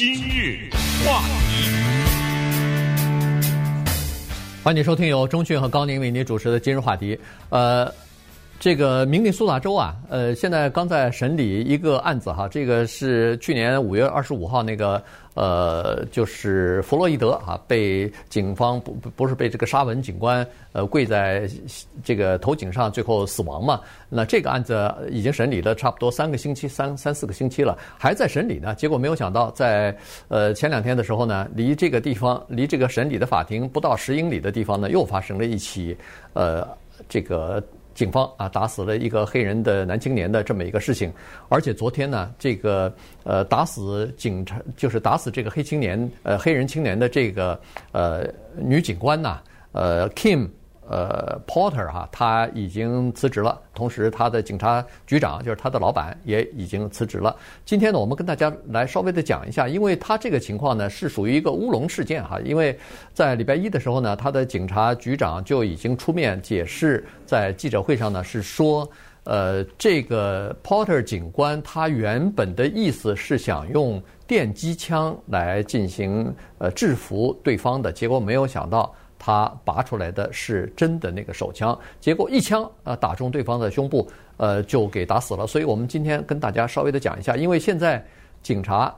今日话题，欢迎收听由钟讯和高宁为您主持的今日话题。呃。这个明尼苏达州啊，呃，现在刚在审理一个案子哈，这个是去年五月二十五号那个，呃，就是弗洛伊德啊，被警方不不是被这个沙文警官呃跪在这个头颈上最后死亡嘛？那这个案子已经审理了差不多三个星期，三三四个星期了，还在审理呢。结果没有想到，在呃前两天的时候呢，离这个地方离这个审理的法庭不到十英里的地方呢，又发生了一起呃这个。警方啊打死了一个黑人的男青年的这么一个事情，而且昨天呢，这个呃打死警察就是打死这个黑青年呃黑人青年的这个呃女警官呐，呃 Kim。呃，Porter 哈，他已经辞职了，同时他的警察局长就是他的老板也已经辞职了。今天呢，我们跟大家来稍微的讲一下，因为他这个情况呢是属于一个乌龙事件哈，因为在礼拜一的时候呢，他的警察局长就已经出面解释，在记者会上呢是说，呃，这个 Porter 警官他原本的意思是想用电击枪来进行呃制服对方的，结果没有想到。他拔出来的是真的那个手枪，结果一枪啊打中对方的胸部，呃，就给打死了。所以我们今天跟大家稍微的讲一下，因为现在警察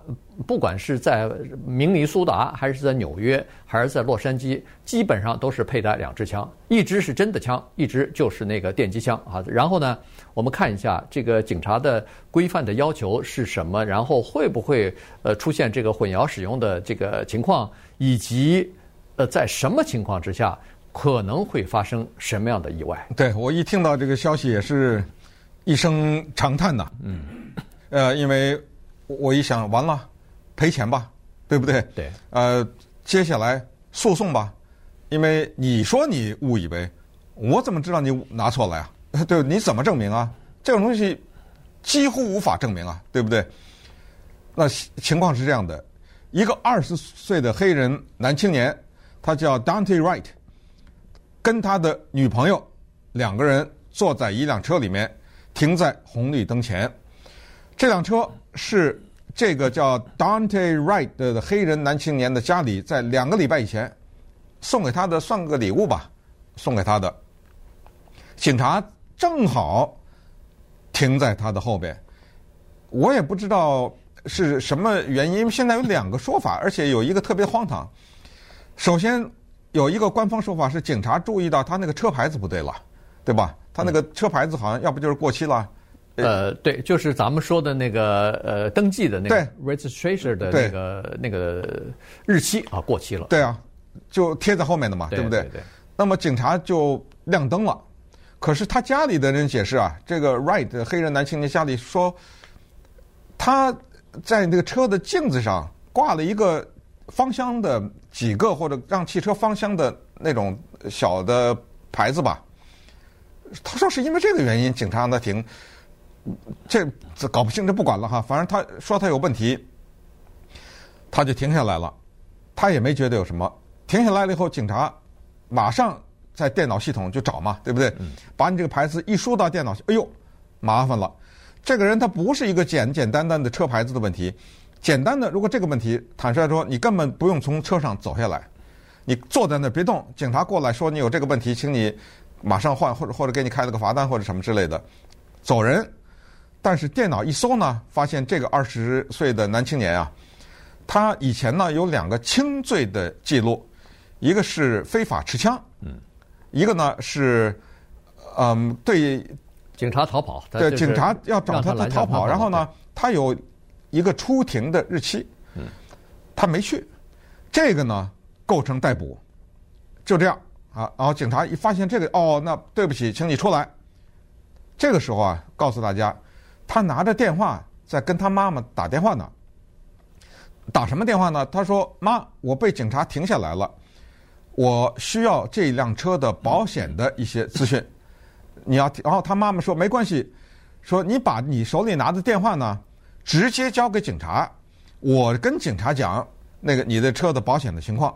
不管是在明尼苏达，还是在纽约，还是在洛杉矶，基本上都是佩戴两支枪，一支是真的枪，一支就是那个电击枪啊。然后呢，我们看一下这个警察的规范的要求是什么，然后会不会呃出现这个混淆使用的这个情况，以及。呃，在什么情况之下可能会发生什么样的意外？对，我一听到这个消息也是一声长叹呐。嗯。呃，因为我一想，完了，赔钱吧，对不对？对。呃，接下来诉讼吧，因为你说你误以为，我怎么知道你拿错了呀？对，你怎么证明啊？这种东西几乎无法证明啊，对不对？那情况是这样的，一个二十岁的黑人男青年。他叫 Dante Wright，跟他的女朋友两个人坐在一辆车里面，停在红绿灯前。这辆车是这个叫 Dante Wright 的黑人男青年的家里在两个礼拜以前送给他的，算个礼物吧，送给他的。警察正好停在他的后边，我也不知道是什么原因，现在有两个说法，而且有一个特别荒唐。首先，有一个官方说法是警察注意到他那个车牌子不对了，对吧？他那个车牌子好像要不就是过期了。呃，对，就是咱们说的那个呃登记的那个对 registration 的那个那个日期啊过期了。对啊，就贴在后面的嘛，对，对不对？对，对，对。那么警察就亮灯了，可是他家里的人解释啊，这个 Wright 黑人男青年家里说，他在那个车的镜子上挂了一个。芳香的几个或者让汽车芳香的那种小的牌子吧，他说是因为这个原因，警察让他停，这这搞不清，这不管了哈，反正他说他有问题，他就停下来了，他也没觉得有什么，停下来了以后，警察马上在电脑系统就找嘛，对不对？把你这个牌子一输到电脑，哎呦，麻烦了，这个人他不是一个简简单单的车牌子的问题。简单的，如果这个问题，坦率说，你根本不用从车上走下来，你坐在那儿别动，警察过来说你有这个问题，请你马上换，或者或者给你开了个罚单或者什么之类的，走人。但是电脑一搜呢，发现这个二十岁的男青年啊，他以前呢有两个轻罪的记录，一个是非法持枪，嗯，一个呢是，嗯，对警察逃跑，对警察要找他他逃跑，然后呢，他有。一个出庭的日期，嗯他没去，这个呢构成逮捕，就这样啊。然后警察一发现这个，哦，那对不起，请你出来。这个时候啊，告诉大家，他拿着电话在跟他妈妈打电话呢。打什么电话呢？他说：“妈，我被警察停下来了，我需要这辆车的保险的一些资讯。你要，然后他妈妈说没关系，说你把你手里拿的电话呢。”直接交给警察，我跟警察讲那个你的车的保险的情况。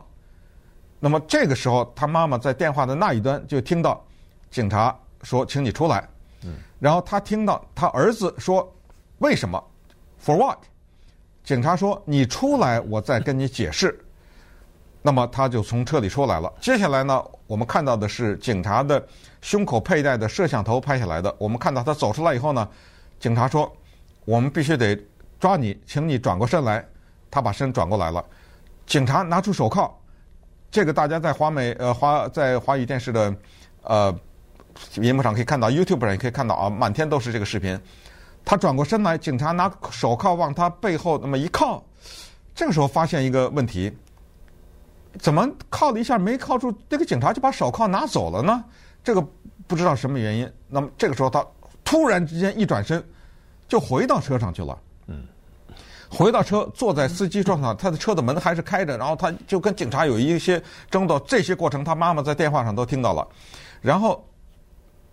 那么这个时候，他妈妈在电话的那一端就听到警察说：“请你出来。”嗯然后他听到他儿子说：“为什么？For what？” 警察说：“你出来，我再跟你解释。”那么他就从车里出来了。接下来呢，我们看到的是警察的胸口佩戴的摄像头拍下来的。我们看到他走出来以后呢，警察说：“我们必须得抓你，请你转过身来。”他把身转过来了。警察拿出手铐，这个大家在华美呃华在华语电视的呃荧幕上可以看到，YouTube 上也可以看到啊，满天都是这个视频。他转过身来，警察拿手铐往他背后那么一靠，这个时候发现一个问题。怎么靠了一下没靠住？这个警察就把手铐拿走了呢？这个不知道什么原因。那么这个时候他突然之间一转身，就回到车上去了。嗯，回到车，坐在司机座上，他的车的门还是开着，然后他就跟警察有一些争斗。这些过程他妈妈在电话上都听到了。然后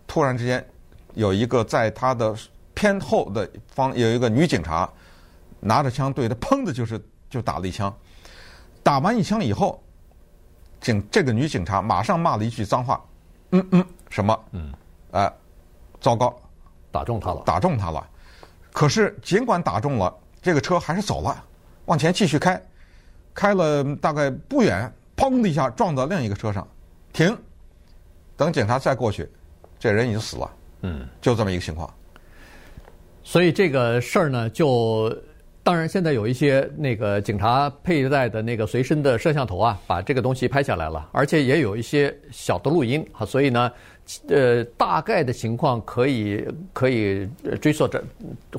突然之间有一个在他的偏后的方有一个女警察拿着枪对他砰的就是就打了一枪。打完一枪以后。警这个女警察马上骂了一句脏话，嗯嗯，什么？嗯，哎，糟糕，打中他了，打中他了。可是尽管打中了，这个车还是走了，往前继续开，开了大概不远，砰的一下撞到另一个车上，停。等警察再过去，这人已经死了。嗯，就这么一个情况。所以这个事儿呢，就。当然，现在有一些那个警察佩戴的那个随身的摄像头啊，把这个东西拍下来了，而且也有一些小的录音啊，所以呢，呃，大概的情况可以可以追溯着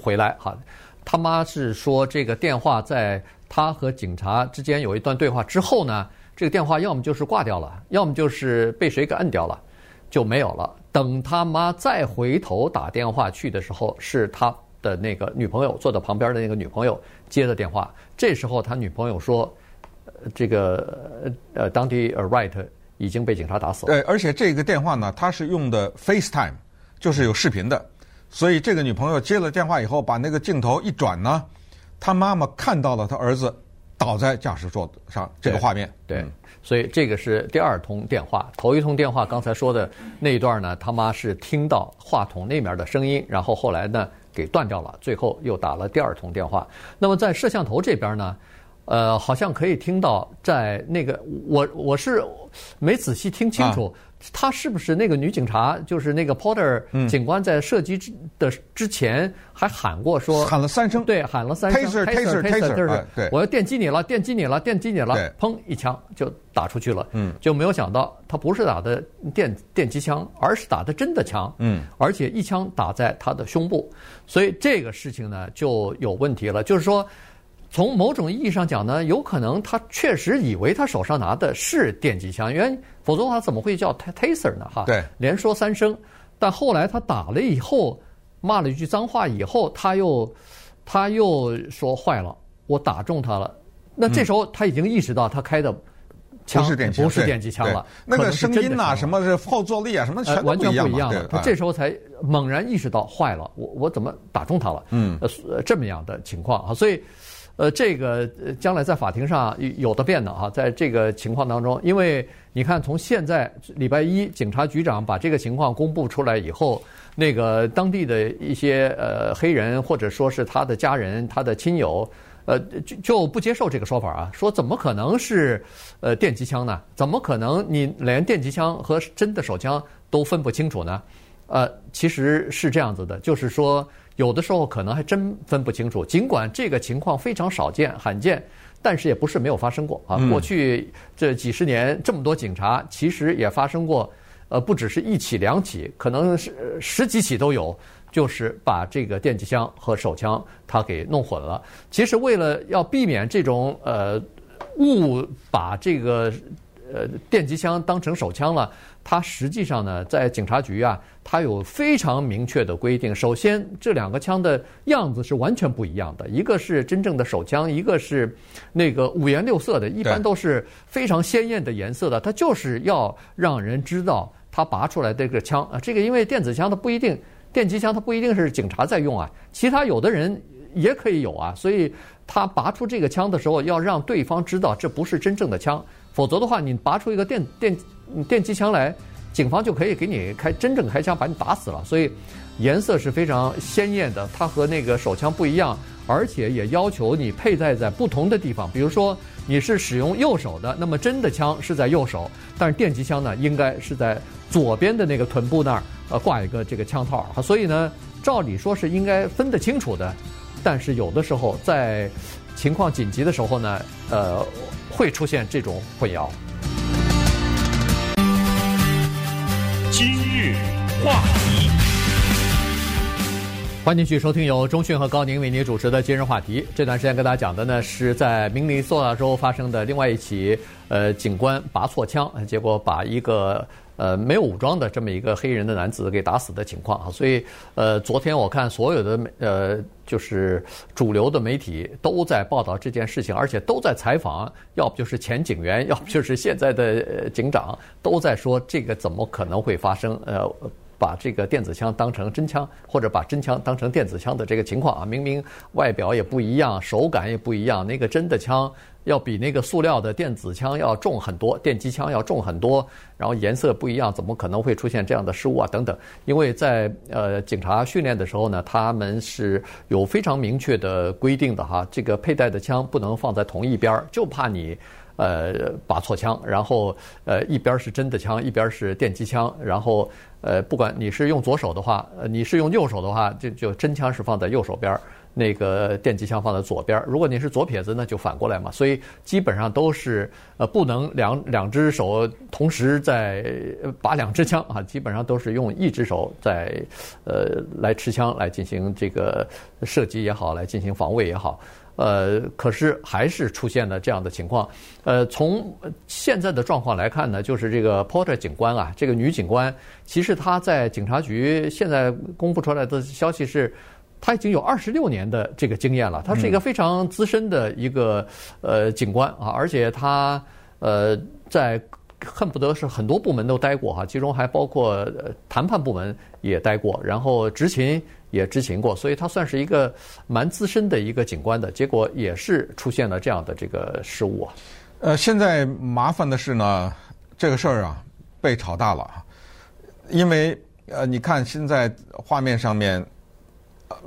回来哈。他妈是说，这个电话在他和警察之间有一段对话之后呢，这个电话要么就是挂掉了，要么就是被谁给摁掉了，就没有了。等他妈再回头打电话去的时候，是他。的那个女朋友坐在旁边的那个女朋友接的电话，这时候他女朋友说：“这个呃，当地呃，Wright 已经被警察打死了。”对，而且这个电话呢，他是用的 FaceTime，就是有视频的，所以这个女朋友接了电话以后，把那个镜头一转呢，他妈妈看到了他儿子倒在驾驶座上这个画面。对，对，所以这个是第二通电话，头一通电话刚才说的那一段呢，他妈是听到话筒那面的声音，然后后来呢。给断掉了，最后又打了第二通电话。那么在摄像头这边呢，呃，好像可以听到在那个我我是没仔细听清楚，他是不是那个女警察，就是那个 Porter 警官在射击之的之前还喊过说喊了三声，对，喊了三声，Taser，Taser，Taser，就是我要电击你了，电击你了，电击你了，砰一枪就打出去了，嗯，就没有想到他不是打的电电击枪，而是打的真的枪，嗯，而且一枪打在他的胸部。所以这个事情呢就有问题了，就是说，从某种意义上讲呢，有可能他确实以为他手上拿的是电击枪，因为否则的话怎么会叫 taser 呢？哈，对，连说三声，但后来他打了以后，骂了一句脏话以后，他又他又说坏了，我打中他了。那这时候他已经意识到他开的。枪不是电击，不是电击枪了。那个声音呐，什么是后坐力啊，什么全完全不一样了。他这时候才猛然意识到坏了，我我怎么打中他了？嗯，呃，这么样的情况啊，所以，呃，这个将来在法庭上有的辩的啊，在这个情况当中，因为你看，从现在礼拜一警察局长把这个情况公布出来以后，那个当地的一些呃黑人或者说是他的家人、他的亲友。呃，就就不接受这个说法啊，说怎么可能是呃电击枪呢？怎么可能你连电击枪和真的手枪都分不清楚呢？呃，其实是这样子的，就是说有的时候可能还真分不清楚。尽管这个情况非常少见、罕见，但是也不是没有发生过啊。过去这几十年这么多警察，其实也发生过，呃，不只是一起两起，可能是十几起都有。就是把这个电击枪和手枪他给弄混了。其实为了要避免这种呃误把这个呃电击枪当成手枪了，它实际上呢在警察局啊，它有非常明确的规定。首先，这两个枪的样子是完全不一样的，一个是真正的手枪，一个是那个五颜六色的，一般都是非常鲜艳的颜色的。它就是要让人知道他拔出来这个枪啊，这个因为电子枪它不一定。电击枪它不一定是警察在用啊，其他有的人也可以有啊，所以他拔出这个枪的时候，要让对方知道这不是真正的枪，否则的话，你拔出一个电电电击枪来，警方就可以给你开真正开枪把你打死了。所以颜色是非常鲜艳的，它和那个手枪不一样，而且也要求你佩戴在不同的地方。比如说你是使用右手的，那么真的枪是在右手，但是电击枪呢，应该是在左边的那个臀部那儿，呃，挂一个这个枪套。所以呢，照理说是应该分得清楚的，但是有的时候在情况紧急的时候呢，呃，会出现这种混淆。今日话题，欢迎继续收听由中讯和高宁为您主持的今日话题。这段时间跟大家讲的呢，是在明尼苏达州发生的另外一起，呃，警官拔错枪，结果把一个。呃，没有武装的这么一个黑人的男子给打死的情况啊，所以呃，昨天我看所有的呃，就是主流的媒体都在报道这件事情，而且都在采访，要不就是前警员，要不就是现在的警长，都在说这个怎么可能会发生？呃，把这个电子枪当成真枪，或者把真枪当成电子枪的这个情况啊，明明外表也不一样，手感也不一样，那个真的枪。要比那个塑料的电子枪要重很多，电击枪要重很多，然后颜色不一样，怎么可能会出现这样的失误啊？等等，因为在呃警察训练的时候呢，他们是有非常明确的规定的哈，这个佩戴的枪不能放在同一边儿，就怕你呃拔错枪，然后呃一边是真的枪，一边是电击枪，然后呃不管你是用左手的话，呃你是用右手的话，就就真枪是放在右手边。那个电击枪放在左边，如果你是左撇子，那就反过来嘛。所以基本上都是呃不能两两只手同时在拔两支枪啊，基本上都是用一只手在呃来持枪来进行这个射击也好，来进行防卫也好。呃，可是还是出现了这样的情况。呃，从现在的状况来看呢，就是这个 Porter 警官啊，这个女警官，其实她在警察局现在公布出来的消息是。他已经有二十六年的这个经验了，他是一个非常资深的一个呃警官啊，而且他呃在恨不得是很多部门都待过哈，其中还包括谈判部门也待过，然后执勤也执勤过，所以他算是一个蛮资深的一个警官的。结果也是出现了这样的这个失误啊。呃，现在麻烦的是呢，这个事儿啊被炒大了，因为呃，你看现在画面上面。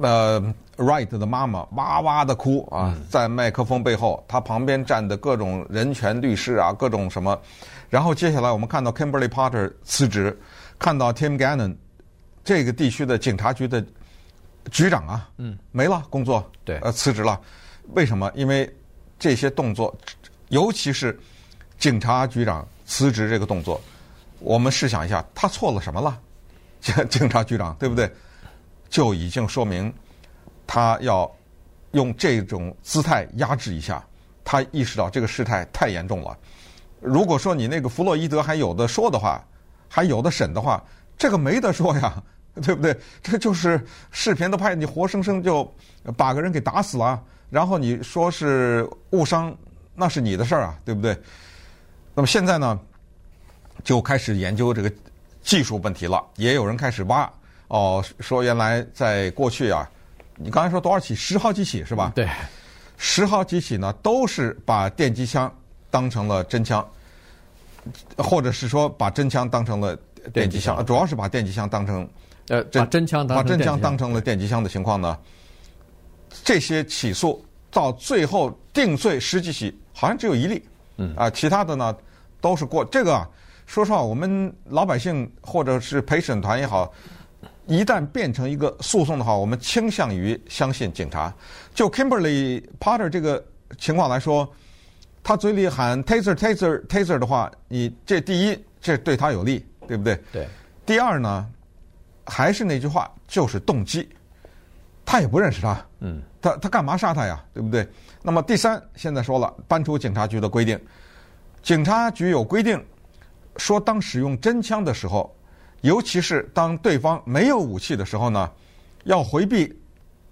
呃，Wright 的妈妈哇哇的哭啊，在麦克风背后，他旁边站的各种人权律师啊，各种什么。然后接下来我们看到 Kimberly Potter 辞职，看到 Tim Gannon 这个地区的警察局的局长啊，嗯，没了工作，对，呃，辞职了。为什么？因为这些动作，尤其是警察局长辞职这个动作，我们试想一下，他错了什么了？警 警察局长，对不对？就已经说明，他要用这种姿态压制一下。他意识到这个事态太严重了。如果说你那个弗洛伊德还有的说的话，还有的审的话，这个没得说呀，对不对？这就是视频都拍，你活生生就把个人给打死了，然后你说是误伤，那是你的事儿啊，对不对？那么现在呢，就开始研究这个技术问题了，也有人开始挖。哦，说原来在过去啊，你刚才说多少起？十好几起是吧？对，十好几起呢，都是把电击枪当成了真枪，或者是说把真枪当成了电击枪，主要是把电击枪当成呃把真枪当成把真枪当成了电击枪的情况呢，这些起诉到最后定罪十几起，好像只有一例，嗯啊，其他的呢都是过这个啊。说实话，我们老百姓或者是陪审团也好。一旦变成一个诉讼的话，我们倾向于相信警察。就 Kimberly Potter 这个情况来说，他嘴里喊 Taser Taser Taser 的话，你这第一这对他有利，对不对？对。第二呢，还是那句话，就是动机。他也不认识他，嗯，他他干嘛杀他呀？对不对？那么第三，现在说了，搬出警察局的规定，警察局有规定，说当使用真枪的时候。尤其是当对方没有武器的时候呢，要回避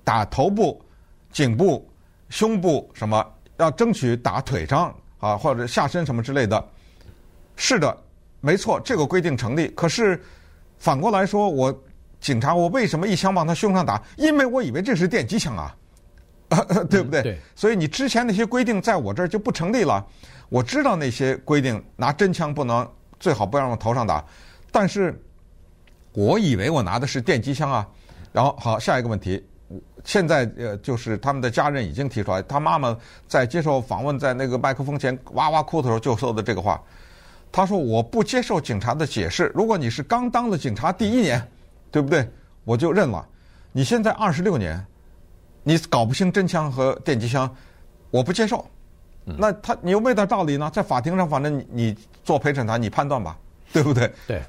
打头部、颈部、胸部什么，要争取打腿上啊或者下身什么之类的。是的，没错，这个规定成立。可是反过来说，我警察我为什么一枪往他胸上打？因为我以为这是电击枪啊，对不对？嗯，对。所以你之前那些规定在我这儿就不成立了。我知道那些规定，拿真枪不能，最好不要往头上打。但是我以为我拿的是电击枪啊。然后好，下一个问题，现在呃，就是他们的家人已经提出来，他妈妈在接受访问，在那个麦克风前哇哇哭的时候就说的这个话。他说：“我不接受警察的解释。如果你是刚当了警察第一年，对不对？我就认了。你现在二十六年，你搞不清真枪和电击枪，我不接受。那他你有没有点道理呢？在法庭上，反正你你做陪审团，你判断吧，对不对？对。”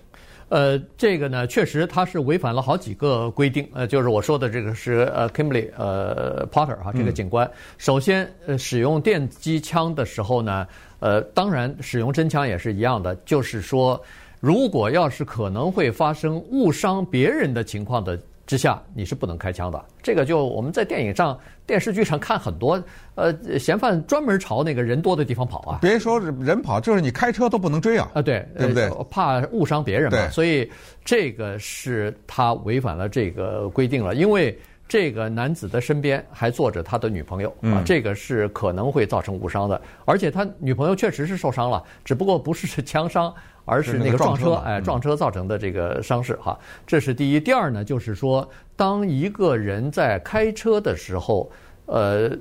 呃，这个呢，确实它是违反了好几个规定。呃，就是我说的这个是呃，Kimberly 呃，Potter 哈，这个警官，首先呃，使用电击枪的时候呢，呃，当然使用真枪也是一样的，就是说，如果要是可能会发生误伤别人的情况的。之下你是不能开枪的，这个就我们在电影上、电视剧上看很多，呃，嫌犯专门朝那个人多的地方跑啊。别说人跑，就是你开车都不能追啊。啊，对，对不对？怕误伤别人嘛。所以这个是他违反了这个规定了，因为这个男子的身边还坐着他的女朋友啊，这个是可能会造成误伤的，而且他女朋友确实是受伤了，只不过不是枪伤。而是那个撞车，哎，撞车造成的这个伤势哈，这是第一。第二呢，就是说，当一个人在开车的时候，呃，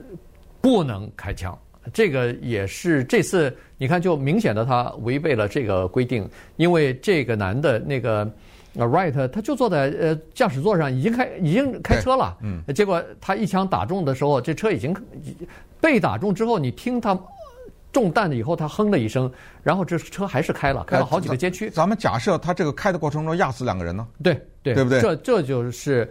不能开枪，这个也是这次你看就明显的他违背了这个规定，因为这个男的那个 Wright 他就坐在呃驾驶座上，已经开已经开车了，嗯，结果他一枪打中的时候，这车已经被打中之后，你听他。中弹了以后，他哼了一声，然后这车还是开了，开了好几个街区。咱们假设他这个开的过程中压死两个人呢？对对，对不对？这这就是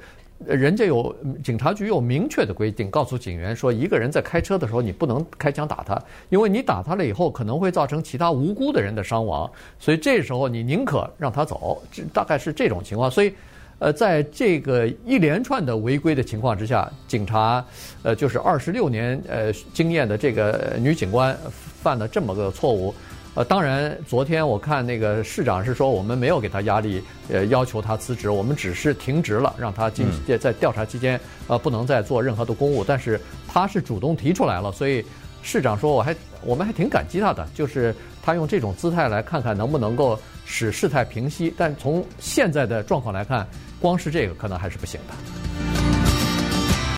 人家有警察局有明确的规定，告诉警员说，一个人在开车的时候，你不能开枪打他，因为你打他了以后，可能会造成其他无辜的人的伤亡，所以这时候你宁可让他走，这大概是这种情况。所以。呃，在这个一连串的违规的情况之下，警察，呃，就是二十六年呃经验的这个女警官犯了这么个错误，呃，当然，昨天我看那个市长是说，我们没有给他压力，呃，要求他辞职，我们只是停职了，让他进在调查期间，呃，不能再做任何的公务，但是他是主动提出来了，所以市长说，我还我们还挺感激他的，就是他用这种姿态来看看能不能够使事态平息，但从现在的状况来看。光是这个可能还是不行的。